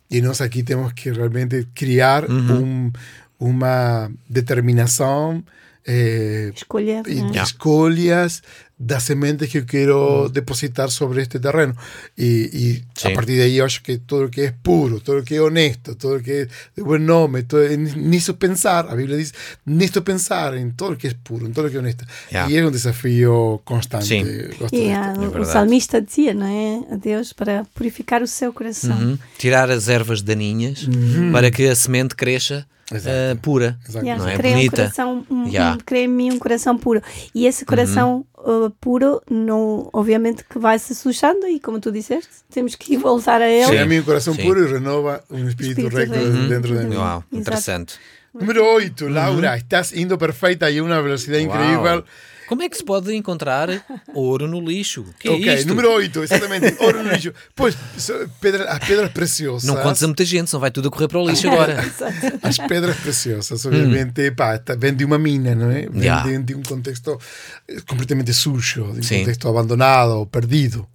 e nós aqui temos que realmente criar um, uma determinação eh, escolher. e né? de escolhas das sementes que eu quero depositar sobre este terreno. E, e Sim. a partir daí eu acho que tudo que é puro, tudo que é honesto, tudo que é de bom nome, todo, nisso pensar, a Bíblia diz, nisso pensar, em tudo que é puro, em tudo que é honesto. Yeah. E é um desafio constante. Sim. Gosto E disto. ah, o salmista dizia, não é? A Deus para purificar o seu coração. Uhum. Tirar as ervas daninhas para que a semente cresça Ah, pura. Yeah, Não é? cria um Bonita. coração, um, Yeah. um- cria em mim um coração puro. E esse coração uh, puro, não, obviamente que vai se sujando e como tu disseste, temos que voltar a ele. Chega a mim um coração Sim. puro e renova um espírito, Espírito recto recto. dentro de mim. Uau, Exato. interessante. Número 8, Laura, estás indo perfeita e a uma velocidade Uau. incrível. Como é que se pode encontrar ouro no lixo? Que é ok, isto? número 8, exatamente. Ouro no lixo. Pois, so- pedra, as pedras preciosas. Não contes a muita gente, senão vai tudo a correr para o lixo agora. As pedras preciosas, obviamente, pá, tá- vem de uma mina, não é? Vem Yeah. de, de um contexto eh, completamente sujo, de um Sim. contexto abandonado ou perdido.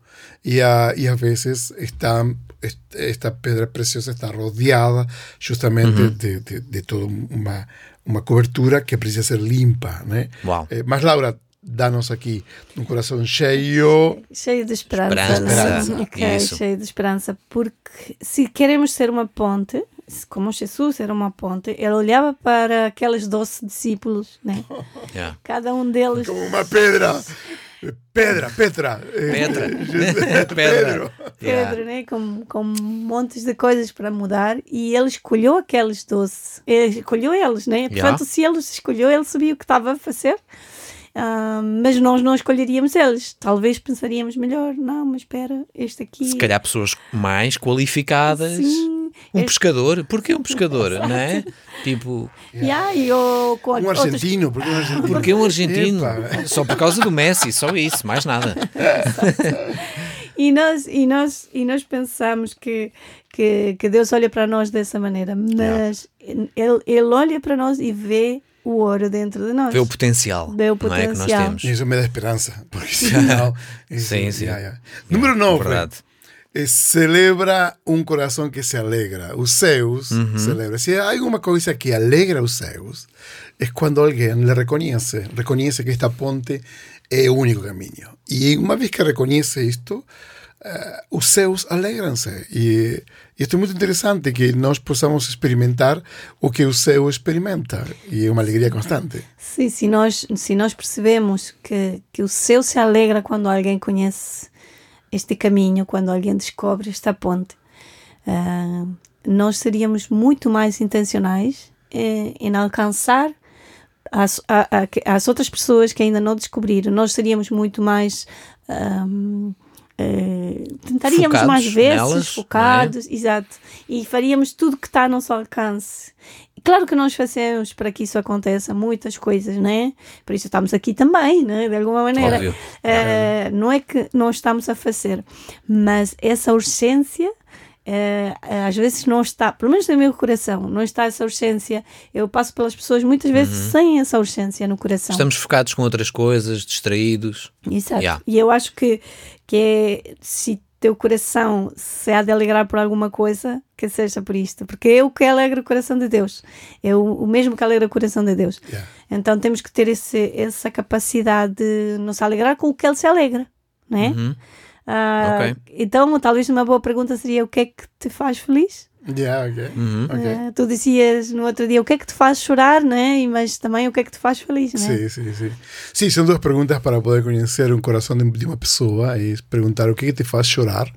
E, a, e às vezes está, est- esta pedra preciosa está rodeada justamente de, de, de toda uma, uma cobertura que precisa ser limpa, né? Uau. Eh, mas Laura, dá-nos aqui um coração cheio. Cheio de esperança. Esperança, não é? Ok, isso. cheio de esperança. Porque se queremos ser uma ponte, como Jesus era uma ponte, ele olhava para aqueles doze discípulos, né? Yeah. Cada um deles. Como uma pedra. Pedra, Petra. Pedra. Pedro. Pedra. Yeah. Pedro, né? com, com montes de coisas para mudar e ele escolheu aqueles doze. Ele escolheu eles, né? Portanto, se ele os escolheu, ele sabia o que estava a fazer. Ah, mas nós não escolheríamos eles. Talvez pensaríamos melhor, não, mas espera, este aqui. Se calhar pessoas mais qualificadas. Sim, Um este- pescador? Porquê um pescador? não é? Tipo, Yeah, e ou com Um outros- argentino, porque um argentino. porque um argentino? Só por causa do Messi, só isso, mais nada. E nós, e nós, e nós pensamos que, que, que Deus olha para nós dessa maneira, mas ele, ele olha para nós e vê o ouro dentro de nós. Vê o potencial, Vê o não é, que nós potencial. temos. Isso me dá esperança. Porque senão. Sim, sim. ya, ya. Número 9. Verdade. Eh, celebra um coração que se alegra. Os seus Uhum. celebra. Se há alguma coisa que alegra os seus, é quando alguém le reconhece, reconhece que esta ponte é o único caminho. E uma vez que reconhece isto, eh, os seus alegram-se. E, e isto é muito interessante que nós possamos experimentar o que o seu experimenta. E é uma alegria constante. Sim, se nós, se nós percebemos que, que o seu se alegra quando alguém conhece este caminho, quando alguém descobre esta ponte, ah, nós seríamos muito mais intencionais eh, em alcançar as, a- a- as outras pessoas que ainda não descobriram. Nós seríamos muito mais. ahm, eh, tentaríamos Focados mais vezes, nelas, é? focados, exato, e faríamos tudo que está ao nosso alcance. Claro que nós fazemos para que isso aconteça muitas coisas, né? Por isso estamos aqui também, né? De alguma maneira. Óbvio. Eh, não é que não estamos a fazer, mas essa urgência eh, às vezes não está, pelo menos no meu coração, não está essa urgência. Eu passo pelas pessoas muitas vezes sem essa urgência no coração. Estamos focados com outras coisas, distraídos. Exato. Yeah. E eu acho que, que é, se teu coração se há de alegrar por alguma coisa, que seja por isto. Porque é o que alegra o coração de Deus. É o, o mesmo que alegra o coração de Deus. Yeah. Então temos que ter esse, essa capacidade de nos alegrar com o que Ele se alegra. Né? Uhum. Ah, Ok. Então, talvez uma boa pergunta seria: o que é que te faz feliz? Yeah, ok. Uhum. Ok. Ah, tu dizias no outro dia o que é que te faz chorar, né? E- mas também o que é que te faz feliz, né? Sí, sí, sí. Sí, son duas perguntas para poder conhecer um coração de, de uma pessoa e perguntar o que, que te faz chorar.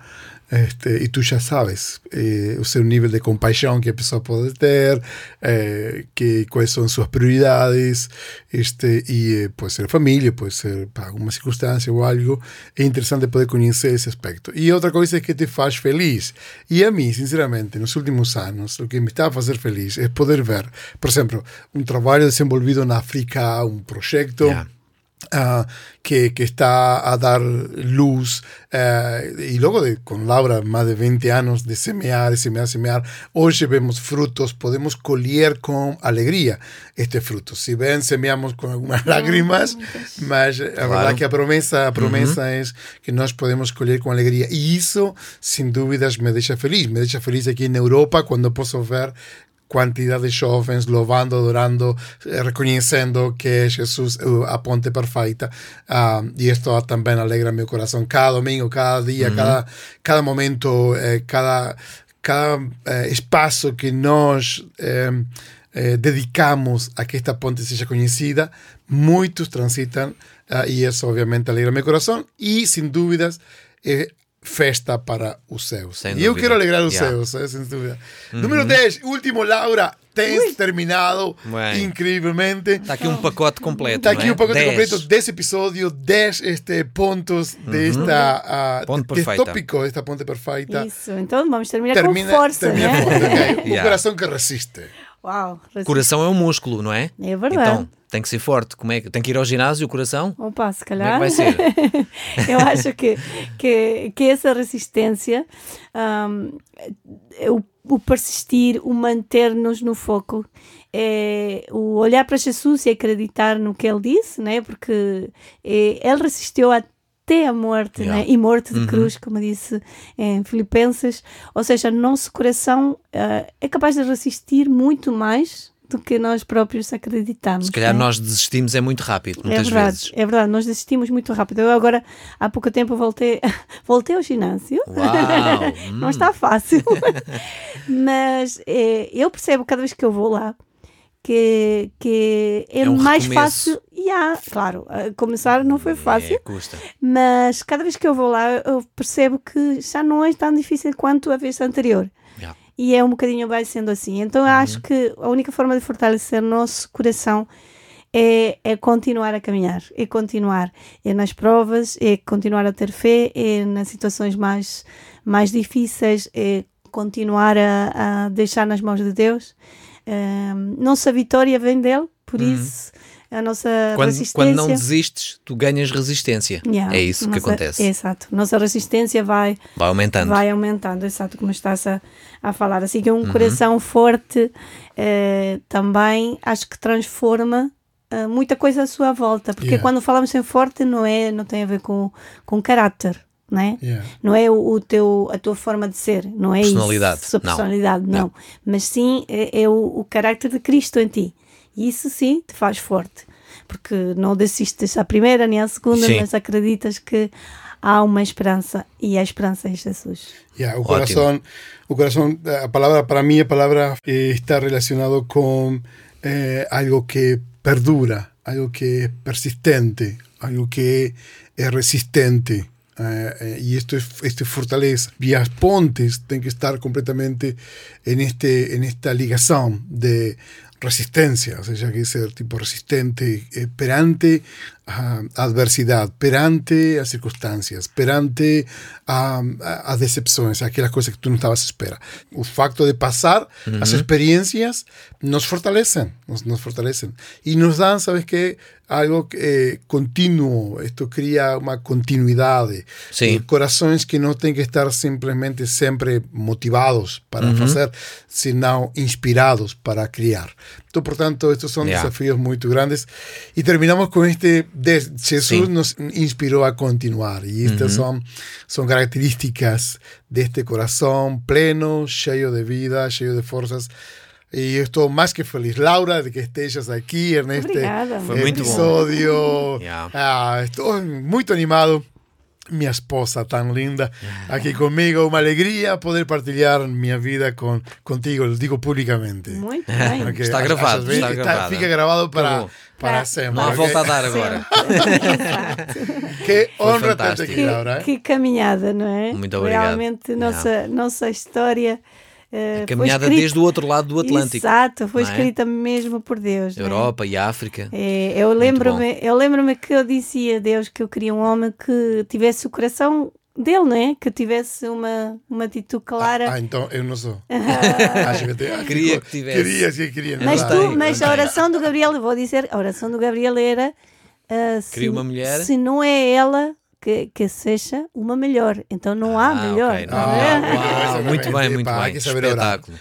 Este, e tu já sabes eh, o seu nível de compaixão que a pessoa pode ter, eh, que, quais são suas prioridades, este, e eh, pode ser família, pode ser para alguma circunstância ou algo. É interessante poder conhecer esse aspecto. E outra coisa é que te faz feliz. E a mim, sinceramente, nos últimos anos, o que me está a fazer feliz é poder ver, por exemplo, um trabalho desenvolvido na África, um projeto. Yeah. Ah, que, que está a dar luz eh, y luego de con Laura más de 20 años de semear, semear, semear, hoy vemos frutos, podemos colher con alegría este fruto. Si ven, semeamos con algunas lágrimas, mas la Claro. verdad que a promesa, a promesa es que nós podemos colher con alegría. Y eso, sin dudas, me deja feliz. Me deja feliz aquí en Europa cuando puedo ver quantidade de jovens louvando, adorando, eh, reconhecendo que é Jesus eh, a ponte perfeita. Ah, e isto também alegra meu coração. Cada domingo, cada dia, cada, cada momento, eh, cada, cada eh, espaço que nós eh, eh, dedicamos a que esta ponte seja conhecida, muitos transitam ah, e isso obviamente alegra meu coração e, sem dúvidas, é festa para os céus. Sem e eu dúvida. quero alegrar os Yeah. céus, eh, sem dúvida. Número 10, último, Laura. Tens terminado Bem. incrivelmente. Está aqui um pacote completo. Está aqui é? um pacote Dez. completo desse episódio, 10 este, pontos desta ah, Ponte deste tópico, esta ponte perfeita. Isso, então vamos terminar Termina, com força, termina né? forte, ok? Um Yeah. coração que resiste. Uau, resiste. Coração é um músculo, não é? É verdade. Então, tem que ser forte. Como é que tem que ir ao ginásio o coração? Opa, se Como é calhar. que vai ser? Eu acho que, que, que essa resistência, hum, o, o persistir, o manter-nos no foco, é o olhar para Jesus e acreditar no que ele disse, né? porque é, ele resistiu até a morte, Yeah. né? e morte de Uhum. cruz, como disse em Filipenses. Ou seja, nosso coração ah, é capaz de resistir muito mais do que nós próprios acreditamos. Se calhar né? nós desistimos é muito rápido, É muitas verdade, vezes. é verdade, nós desistimos muito rápido. Eu agora, há pouco tempo, voltei, voltei ao ginásio. Uau! Não hum. está fácil. Mas eh, eu percebo cada vez que eu vou lá que, que é, É um mais recomeço. fácil. Há, claro, começar não foi fácil, É, custa. mas cada vez que eu vou lá eu percebo que já não é tão difícil quanto a vez anterior. Yeah. E é um bocadinho vai sendo assim. Então eu acho que a única forma de fortalecer nosso coração é, é continuar a caminhar, é continuar. É nas provas, é continuar a ter fé, é nas situações mais, mais difíceis, é continuar a, a deixar nas mãos de Deus. Nossa vitória vem dele, por isso a nossa Quando, resistência. quando não desistes, tu ganhas resistência. Yeah, É isso que nossa- acontece. Exato. Nossa resistência vai, Vai aumentando. vai aumentando, exato, como estás a, a falar. Assim que um Uhum. coração forte eh, também acho que transforma eh, muita coisa à sua volta. Porque Yeah. quando falamos em forte, não, é, não tem a ver com, com caráter. Não é? Yeah. Não é o, o teu, a tua forma de ser, não é Personalidade, isso. Sua não. personalidade, não. Mas sim é, é o, o carácter de Cristo em ti. E isso sim te faz forte. Porque não desistes à primeira nem à segunda, Sim. mas acreditas que há uma esperança e a esperança é Jesus. Ya, o corazón, o corazón, a palabra para mí, a palabra eh, está relacionado con eh, algo que perdura, algo que es persistente, algo que es resistente. Eh, eh, y esto es, esto es fortaleza. Vías pontes tienen que estar completamente en, este, en esta ligación de resistencia, o sea, que ser tipo resistente eh, adversidad, perante a circunstancias, perante a, a, a decepciones, a aquellas cosas que tú no estabas espera. El facto de pasar las experiencias nos fortalecen, nos, nos fortalecen y nos dan, ¿sabes qué? Algo eh, continuo, esto crea una continuidad, Sí. corazones que no tienen que estar simplemente siempre motivados para hacer, sino inspirados para criar. Entonces, por tanto, estos son desafíos muy grandes. Y terminamos con este, de, Jesús Sí. nos inspiró a continuar. Y estas son, son características de este corazón pleno, lleno de vida, lleno de fuerzas. Y estoy más que feliz, Laura, de que estés aquí en este Obrigada. Episodio. Yeah. Ah, estoy muy animado. Mi esposa tan linda aquí conmigo. Una alegría poder partilhar mi vida con, contigo, lo digo públicamente. Muito bem. Está gravado, está gravado. Fica grabado para, para sempre. Não há ok? volta a dar agora. Que honra ter aqui, que, Laura. eh? que caminhada, não é? Muito obrigado. Realmente, nossa, nossa história. Eh, foi Caminhada escrita- desde o outro lado do Atlântico. Exato, foi é? escrita mesmo por Deus. é? Europa e África. É, eu lembro-me, eu lembro-me que eu disse a Deus que eu queria um homem que tivesse o coração dele, não é? Que tivesse uma, uma atitude clara. Ah, então eu não sou. Acho que te- ah, Queria que tivesse. Queria, sim, queria. mas não tu, tem, mas a oração do Gabriel, eu vou dizer, a oração do Gabriel era ah, se, Queria uma mulher? se não é ela que, que seja uma melhor, então não há Ah, melhor. ok. não uau. Exatamente. muito bem, muito Epá, bem. Espetáculo.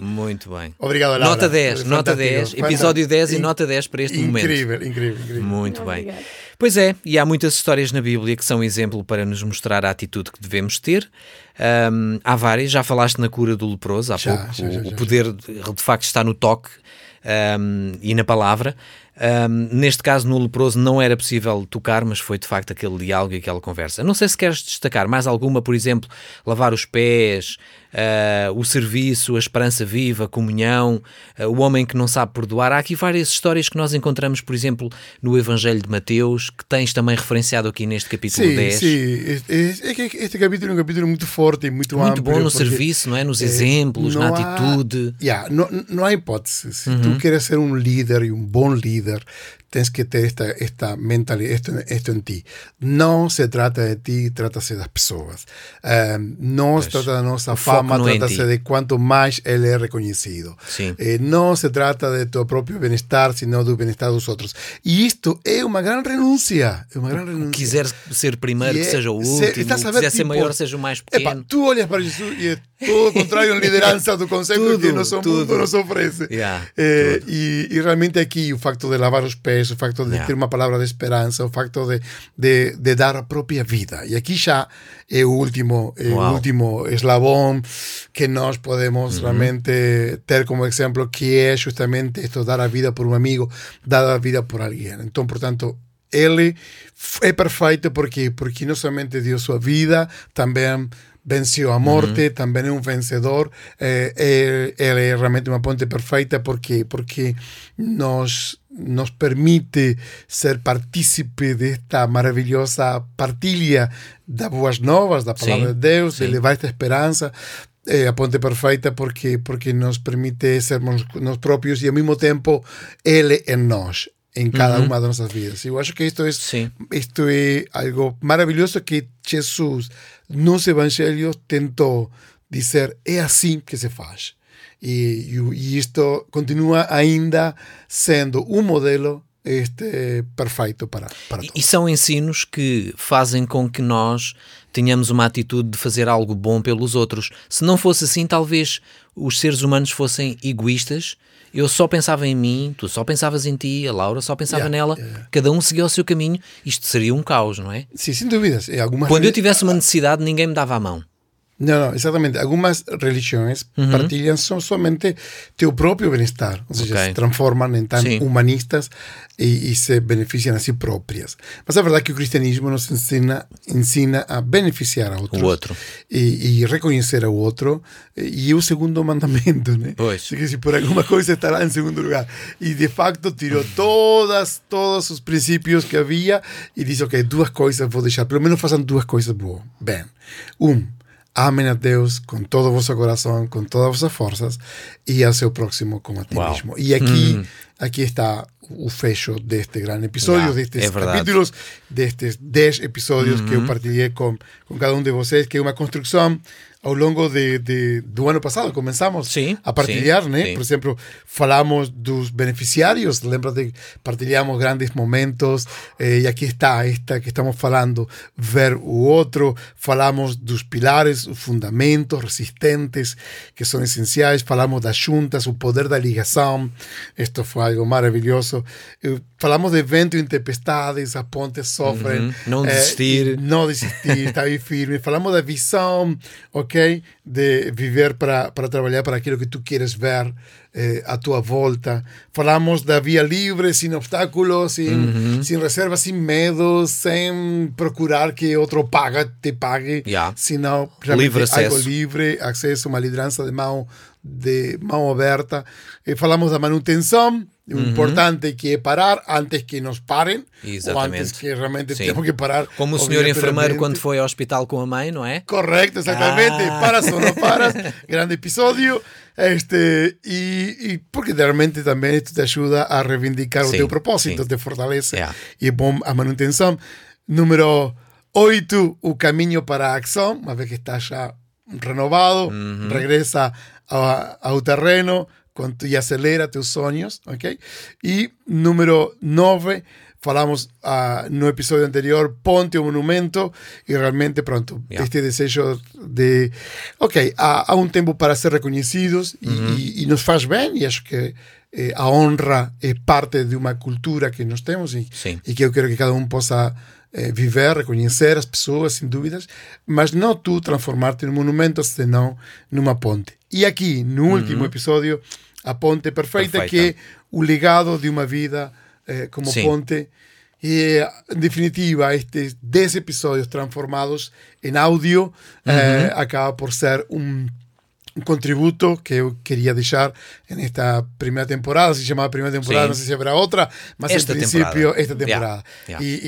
Muito bem. Obrigado, Laura. Nota 10, Foi nota fantástico. 10, Fantástico. episódio 10 e In- nota 10 para este momento. Incrível, incrível, incrível. Muito bem. Obrigada. Pois é, e há muitas histórias na Bíblia que são exemplo para nos mostrar a atitude que devemos ter. Ahm, há várias, já falaste na cura do leproso há Já, pouco. já, o, já, o poder de, facto está no toque ahm, e na palavra. Ahm, neste caso, no leproso, não era possível tocar, mas foi de facto aquele diálogo e aquela conversa. Não sei se queres destacar mais alguma, por exemplo, lavar os pés, ah, o serviço, a esperança viva, a comunhão, ah, o homem que não sabe perdoar. Há aqui várias histórias que nós encontramos, por exemplo, no Evangelho de Mateus, que tens também referenciado aqui neste capítulo Sí, 10. sí. Es, es- es que este capítulo es un capítulo muy fuerte y muy Muito amplio. bom no serviço, não é? Nos eh, exemplos, na há- atitude. Ya, no, no hay hipótesis. Si tú quieres ser un líder y un buen líder, tienes que tener esta, esta mentalidad, esto, esto en ti. No se trata de ti, trátase de las personas. Eh, no se trata o foco fama, é ti. de cuánto más él es reconocido. Sim. Eh, no se trata de tu propio bienestar, sino del bienestar de los otros. Y esto es una gran renuncia. Es una gran renuncia. Quiser ser primeiro, E que é- seja o se- último. ver, quiser ser tipo, maior, seja o mais Epa, pequeno. tú olhas para Jesús y es todo contrario en lideranza do concepto Tudo, que nosso mundo nos ofrece. Yeah, Eh, e, e realmente aqui o facto de lavar os pés, o facto de Yeah. ter uma palavra de esperança, o facto de, de, de dar a própria vida. E aqui já é o último, é o Uau. último eslabão que nós podemos realmente ter como exemplo, que é justamente esto, dar a vida por um amigo, dar a vida por alguém. Então, portanto, ele é perfeito porque porque não somente deu sua vida, também venceu a morte, também é um vencedor. Eh, eh, ele é realmente uma ponte perfeita porque porque nos nos permite ser partícipe desta maravilhosa partilha das boas novas, da palavra Sim, de Deus, de sim. levar esta esperança. É a ponte perfeita porque porque nos permite sermos nós próprios e ao mesmo tempo ele em nós em cada uma das nossas vidas. Eu acho que isto é Sim. isto é algo maravilhoso que Jesus nos evangelhos tentou dizer é assim que se faz. E, e, isto continua ainda sendo um modelo este, perfeito para, para E, todos. e são ensinos que fazem com que nós tenhamos uma atitude de fazer algo bom pelos outros. Se não fosse assim, talvez os seres humanos fossem egoístas. Eu só pensava em mim, tu só pensavas em ti, a Laura só pensava Yeah, nela, yeah. cada um seguia o seu caminho. Isto seria um caos, não é? Sin dudas. eh, algumas Quando eu tivesse uma necessidade, ninguém me dava a mão. No, no, exactamente. Algunas religiones partillan son solamente tu propio bienestar. O sea, Ok. se transforman en tan Sí. humanistas y, y se benefician así propias. Mas es verdad que el cristianismo nos enseña, enseña a beneficiar a otros. O outro. Y, y reconocer a otro. eh, Y es un segundo mandamiento. ¿no? Pois. Así que si por alguna cosa estará en segundo lugar. Y de facto tiró todas, todos sus principios que había y dice, ok, dos cosas voy a dejar. Pelo menos façam duas coisas boas. Bem, um, amem a Deus com todo o vosso coração, com todas as vossas forças e ao seu próximo como a ti Uau. mesmo. E aqui, aqui está o fecho deste grande episódio, Ya, destes é capítulos, destes 10 episódios que eu partilhei com, com cada um de vocês, que é uma construção ao longo de, de, do ano passado. Começamos Sim, a partilhar, sim, né? sim. Por exemplo, falamos dos beneficiários, lembra de partilhamos grandes momentos, eh, e aqui está esta que estamos falando, ver o outro, falamos dos pilares, os fundamentos resistentes que são essenciais, falamos das juntas, o poder da ligação, isto foi algo maravilhoso, Eh, falamos de vento e tempestades, as pontes sofrem, Uhum. Não eh, desistir. e não desistir, estar firme, falamos da visão, ok, de viver para, trabalhar para aquilo que tu queres ver eh, à tua volta. Falamos da via livre, sem obstáculos, sem, Uhum. sem reservas, sem medo, sem procurar que outro paga, te pague, Yeah. senão Livre algo acesso. livre, acesso, uma liderança de mão, de mão aberta. Eh, falamos da manutenção, o importante que é parar antes que nos parem, ou Exatamente. antes que realmente Sim. temos que parar. Como o senhor enfermeiro quando foi ao hospital com a mãe, não é? Correcto, exactamente. Ah. Paras o no paras. Grande episodio. Este, y, y porque realmente también esto te ayuda a reivindicar Sí, o teu propósito, sí. te fortalece Yeah. y é bom a manutenção. Número 8, o caminho para a acção, uma vez que está já renovado, regresa a- ao terreno tu- y acelera tus sonhos, ¿ok? Y número 9, falamos ah, no episodio anterior, ponte un monumento y realmente pronto, Yeah. este desejo de, ok, há, há um tempo para ser reconhecidos e, e- e nos faz bem e acho que eh, a honra é parte de uma cultura que nós temos e, e que eu quero que cada um possa eh, viver, reconhecer as pessoas, sem dúvidas, mas não tu transformar-te num monumento, senão numa ponte. E aqui, no último episódio, a ponte perfeita, Perfeita. que é o legado de uma vida eh, como Sim. ponte. E, em definitiva, estes 10 episódios transformados em áudio eh, acaba por ser um un contributo que eu quería deixar en esta primera temporada, se chamaba primera temporada, Sí. no sé si habrá otra, mas Esta en principio temporada. esta temporada. Yeah, yeah.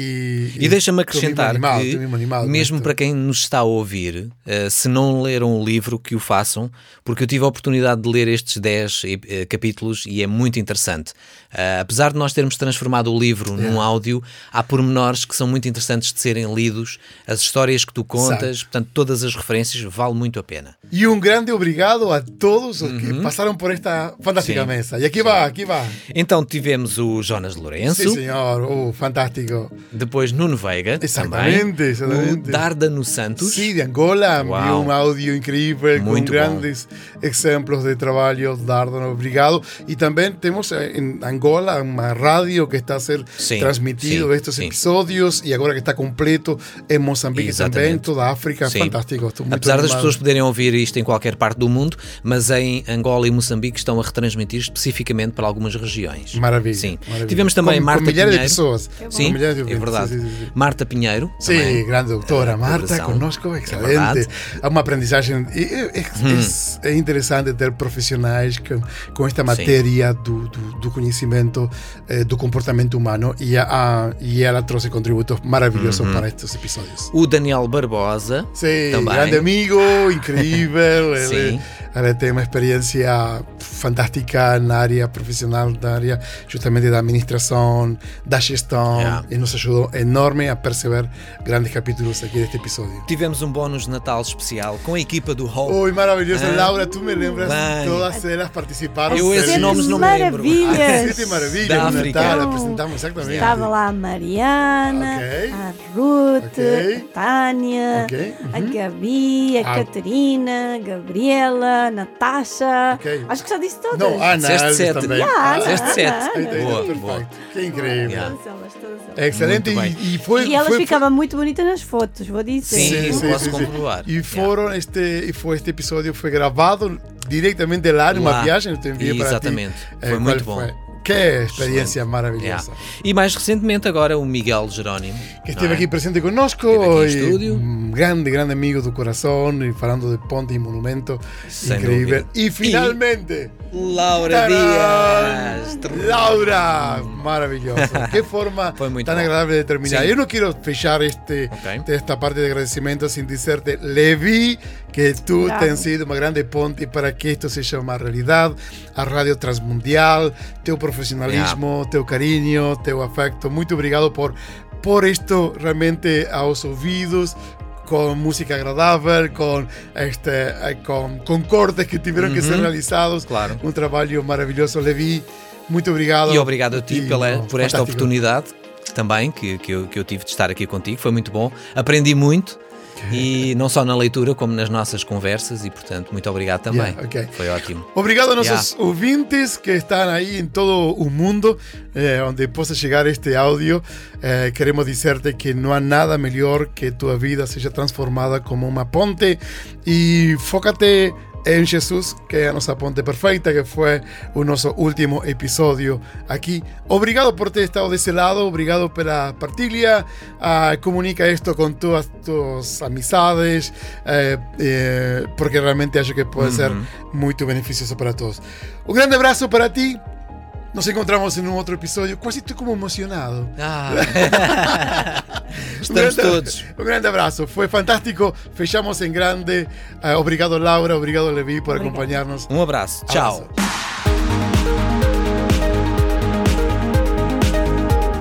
E, E deixa-me estou mesmo acrescentar animado, que, mesmo animado mesmo para quem nos está a ouvir, eh, se não leram o livro, que o façam, porque eu tive a oportunidade de ler estes 10 eh, capítulos e é muito interessante. Eh, apesar de nós termos transformado o livro num áudio, há pormenores que são muito interessantes de serem lidos, as histórias que tu contas, portanto, todas as referências, vale muito a pena. E um grande obrigado a todos os que passaram por esta fantástica Sim. mesa. E aqui vai, aqui vai. Então tivemos o Jonas Lourenço, Sim, senhor. Oh, fantástico. depois Nuno Veiga, Exatamente, também, exatamente. o Dardano Santos, Sí, de Angola, Uau. un audio increíble Muito grandes ejemplos de trabajo, Dárdano, obrigado. Y también tenemos eh, en Angola una radio que está a ser Sí, transmitido sí. episodios y ahora que está completo en Mozambique también, Exatamente. toda a África, Sim. fantástico. Apesar das pessoas poderem ouvir isto em qualquer parte do mundo, mas em Angola e Moçambique estão a retransmitir especificamente para algumas regiões. Maravilha. Sim. maravilha. Sim. Tivemos também Com- Marta com milhares de Pinheiro. pessoas. Sim, de é verdade. Sí, sí, sí. Marta Pinheiro. Também. grande doutora Eh, Marta, coração. conozco, É excelente. É uma aprendizagem. e- e- É, é- é interessante ter profissionais com, com esta matéria do, do, do conhecimento eh, do comportamento humano e, a, a- e ela trouxe contributos maravilhosos para estes episódios. O Daniel Barbosa. Sim, Também. grande amigo, incrível. Sim. ele tem uma experiência fantástica na área profissional, na área justamente da administração, da gestão, Yeah. e nos ajudou enorme a perceber grandes capítulos aqui deste episódio. Tivemos um bónus de Natal especial com a equipa do Hope. Oi, maravilhoso. Ah. Laura, tú me lembras, Bem. todas elas participaram. Eu esses nomes não me lembro. maravilhas. Sete maravilhas Da África. Natal, Então, apresentamos exatamente. Estava lá a Mariana, Ok. a Ruth, Ok. a Tânia, Ok, a Gabi, a Ah. Catarina, Gabriela, Natasha. Ok. Acho que já disse todas. Não, Ana Disseste Alves sete. também. Yeah, Ah, Ana, Disseste sete. Aí está, Boa, boa. Que incrível. Yeah. Todas elas, todas elas. É excelente e, e foi, E elas foi- ficavam muito bonitas nas fotos, vou dizer. Sim, sí, posso sí, sí. comprobar. Y fueron este y fue este episodio fue grabado directamente lá numa Lá. viagem, eu te enviei para ti. Exatamente. Eh, Foi muito bom. Que experiência Yeah. maravilhosa. E mais recentemente agora o Miguel Jerónimo. Que esteve é? aqui presente conosco Esteve um grande, grande amigo do coração e falando de ponte e monumento Sem incrível. dúvida. E finalmente Laura. Dias. Laura, maravilloso. Qué forma tan agradable de terminar. Sí. Yo no quiero fechar este, Ok. esta parte de agradecimiento sin decirte, Levi, que tú Claro. te has sido una grande ponte para que esto seja uma realidade. A Rádio Transmundial, teu profissionalismo, teu carinho, teu afecto. Muito obrigado por, por esto realmente aos ouvidos. Con música agradável, con, este, eh, con, con cortes que tuvieron que ser realizados. Claro. Um trabalho maravilhoso, Levi. Muito obrigado. E obrigado a ti E, pela, oh, por esta fantástico. oportunidade também que, que, eu, que eu tive de estar aqui contigo. Foi muito bom. Aprendi muito. E não só na leitura, como nas nossas conversas, e portanto, muito obrigado também. Yeah, ok. Foi ótimo. Obrigado a nossos ouvintes que están ahí en todo o mundo, eh, onde possa chegar este audio. Eh, queremos dizerte que não há nada melhor que tua vida seja transformada como uma ponte e fócate em Jesus, que é a nossa ponte perfeita, que foi o nosso último episódio aqui. Obrigado por ter estado desse lado, obrigado pela partilha. Ah, comunica isto com tuas, tuas amizades, eh, eh, porque realmente acho que pode ser muito beneficioso para todos. Um grande abraço para ti. Nos encontramos em um outro episódio. Quase estou como emocionado. Ah. Estamos grande- todos. Um grande abraço. Foi fantástico. Fechamos em grande. Ah, obrigado, Laura. Obrigado, Levi, por Obrigada. acompanhar-nos. Um abraço. Tchau. Abraço.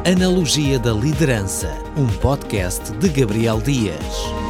Analogia da Liderança, um podcast de Gabriel Dias.